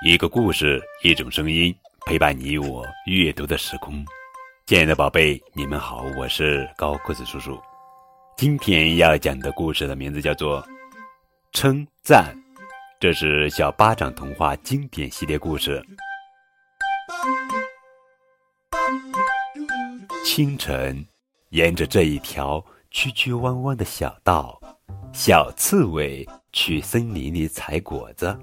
一个故事，一种声音，陪伴你我阅读的时空。亲爱的宝贝，你们好，我是高个子叔叔。今天要讲的故事的名字叫做《称赞》，这是小巴掌童话经典系列故事。清晨，沿着这一条曲曲弯弯的小道，小刺猬去森林里采果子。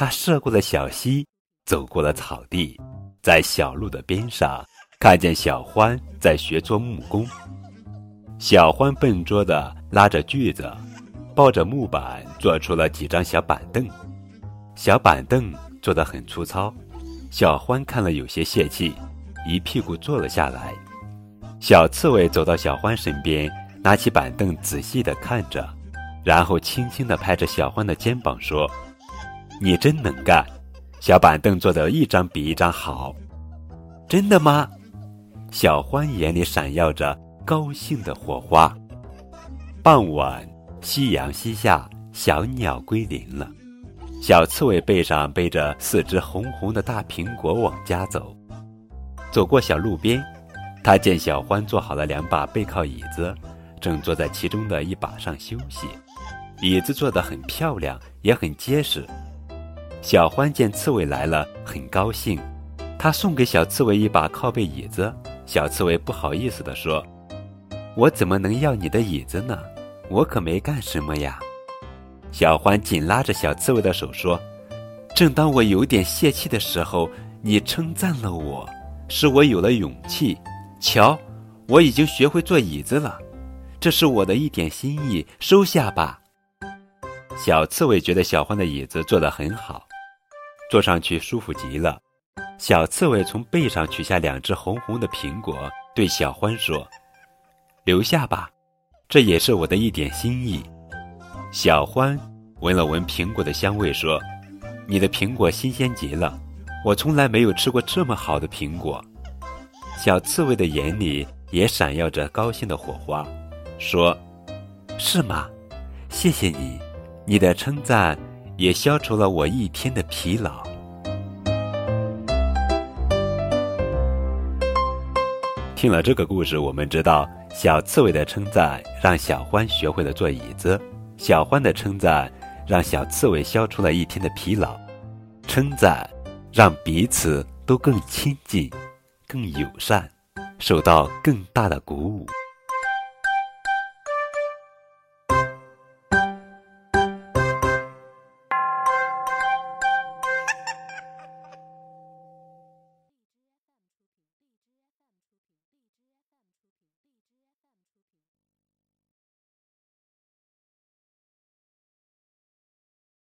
他涉过了小溪，走过了草地，在小路的边上，看见小欢在学做木工。小欢笨拙地拉着锯子，抱着木板做出了几张小板凳。小板凳做得很粗糙，小欢看了有些泄气，一屁股坐了下来。小刺猬走到小欢身边，拿起板凳仔细地看着，然后轻轻地拍着小欢的肩膀说。你真能干，小板凳做的一张比一张好，真的吗？小欢眼里闪耀着高兴的火花。傍晚，夕阳西下，小鸟归林了。小刺猬背上背着四只红红的大苹果往家走。走过小路边，他见小欢做好了两把背靠椅子，正坐在其中的一把上休息。椅子做得很漂亮，也很结实。小欢见刺猬来了，很高兴。他送给小刺猬一把靠背椅子。小刺猬不好意思地说：“我怎么能要你的椅子呢？我可没干什么呀。”小欢紧拉着小刺猬的手说：“正当我有点泄气的时候，你称赞了我，使我有了勇气。瞧，我已经学会坐椅子了，这是我的一点心意，收下吧。”小刺猬觉得小欢的椅子坐得很好。坐上去舒服极了，小刺猬从背上取下两只红红的苹果，对小欢说：“留下吧，这也是我的一点心意。”小欢闻了闻苹果的香味，说：“你的苹果新鲜极了，我从来没有吃过这么好的苹果。”小刺猬的眼里也闪耀着高兴的火花，说：“是吗？谢谢你，你的称赞。”也消除了我一天的疲劳。听了这个故事，我们知道小刺猬的称赞让小欢学会了坐椅子，小欢的称赞让小刺猬消除了一天的疲劳，称赞让彼此都更亲近、更友善，受到更大的鼓舞。